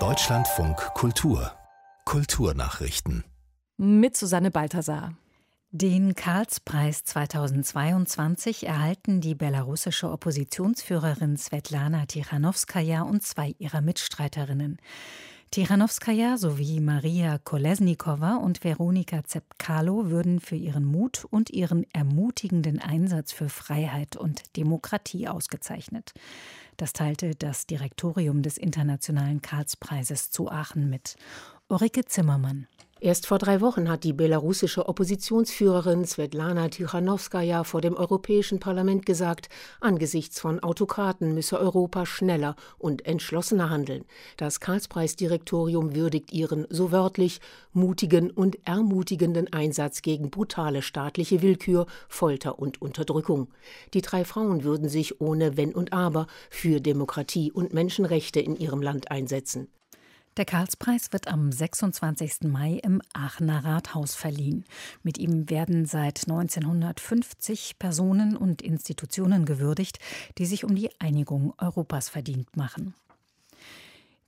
Deutschlandfunk Kultur Kulturnachrichten mit Susanne Balthasar. Den Karlspreis 2022 erhalten die belarussische Oppositionsführerin Svetlana Tichanowskaja und zwei ihrer Mitstreiterinnen. Tichanowskaja sowie Maria Kolesnikova und Veronika Zepkalo würden für ihren Mut und ihren ermutigenden Einsatz für Freiheit und Demokratie ausgezeichnet. Das teilte das Direktorium des Internationalen Karlspreises zu Aachen mit. Ulrike Zimmermann. Erst vor drei Wochen hat die belarussische Oppositionsführerin Svetlana Tichanowskaja vor dem Europäischen Parlament gesagt, angesichts von Autokraten müsse Europa schneller und entschlossener handeln. Das Karlspreisdirektorium würdigt ihren, so wörtlich, mutigen und ermutigenden Einsatz gegen brutale staatliche Willkür, Folter und Unterdrückung. Die drei Frauen würden sich ohne Wenn und Aber für Demokratie und Menschenrechte in ihrem Land einsetzen. Der Karlspreis wird am 26. Mai im Aachener Rathaus verliehen. Mit ihm werden seit 1950 Personen und Institutionen gewürdigt, die sich um die Einigung Europas verdient machen.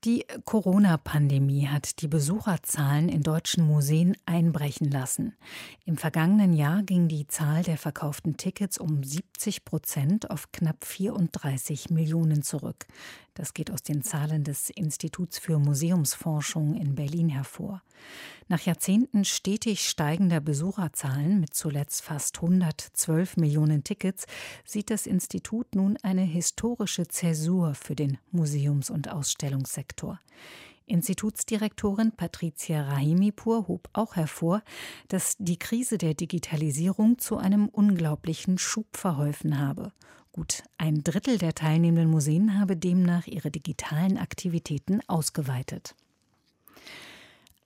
Die Corona-Pandemie hat die Besucherzahlen in deutschen Museen einbrechen lassen. Im vergangenen Jahr ging die Zahl der verkauften Tickets um 70 Prozent auf knapp 34 Millionen zurück. Das geht aus den Zahlen des Instituts für Museumsforschung in Berlin hervor. Nach Jahrzehnten stetig steigender Besucherzahlen mit zuletzt fast 112 Millionen Tickets sieht das Institut nun eine historische Zäsur für den Museums- und Ausstellungssektor. Institutsdirektorin Patricia Rahimipur hob auch hervor, dass die Krise der Digitalisierung zu einem unglaublichen Schub verholfen habe. Gut ein Drittel der teilnehmenden Museen habe demnach ihre digitalen Aktivitäten ausgeweitet.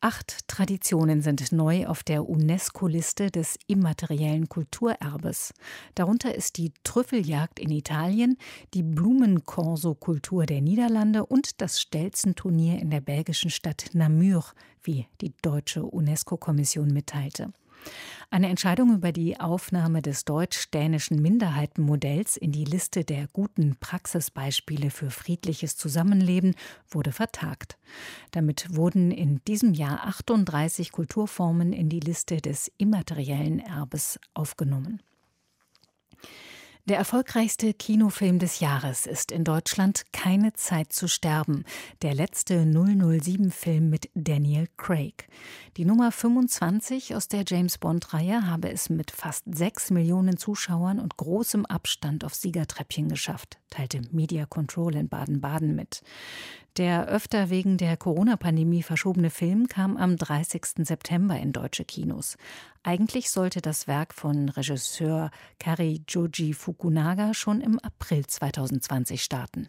Acht Traditionen sind neu auf der UNESCO-Liste des immateriellen Kulturerbes. Darunter ist die Trüffeljagd in Italien, die Blumenkorso-Kultur der Niederlande und das Stelzenturnier in der belgischen Stadt Namur, wie die deutsche UNESCO-Kommission mitteilte. Eine Entscheidung über die Aufnahme des deutsch-dänischen Minderheitenmodells in die Liste der guten Praxisbeispiele für friedliches Zusammenleben wurde vertagt. Damit wurden in diesem Jahr 38 Kulturformen in die Liste des immateriellen Erbes aufgenommen. Der erfolgreichste Kinofilm des Jahres ist in Deutschland Keine Zeit zu sterben, der letzte 007-Film mit Daniel Craig. Die Nummer 25 aus der James Bond-Reihe habe es mit fast sechs Millionen Zuschauern und großem Abstand auf Siegertreppchen geschafft, teilte Media Control in Baden-Baden mit. Der öfter wegen der Corona-Pandemie verschobene Film kam am 30. September in deutsche Kinos. Eigentlich sollte das Werk von Regisseur Kari Joji Fukunaga schon im April 2020 starten.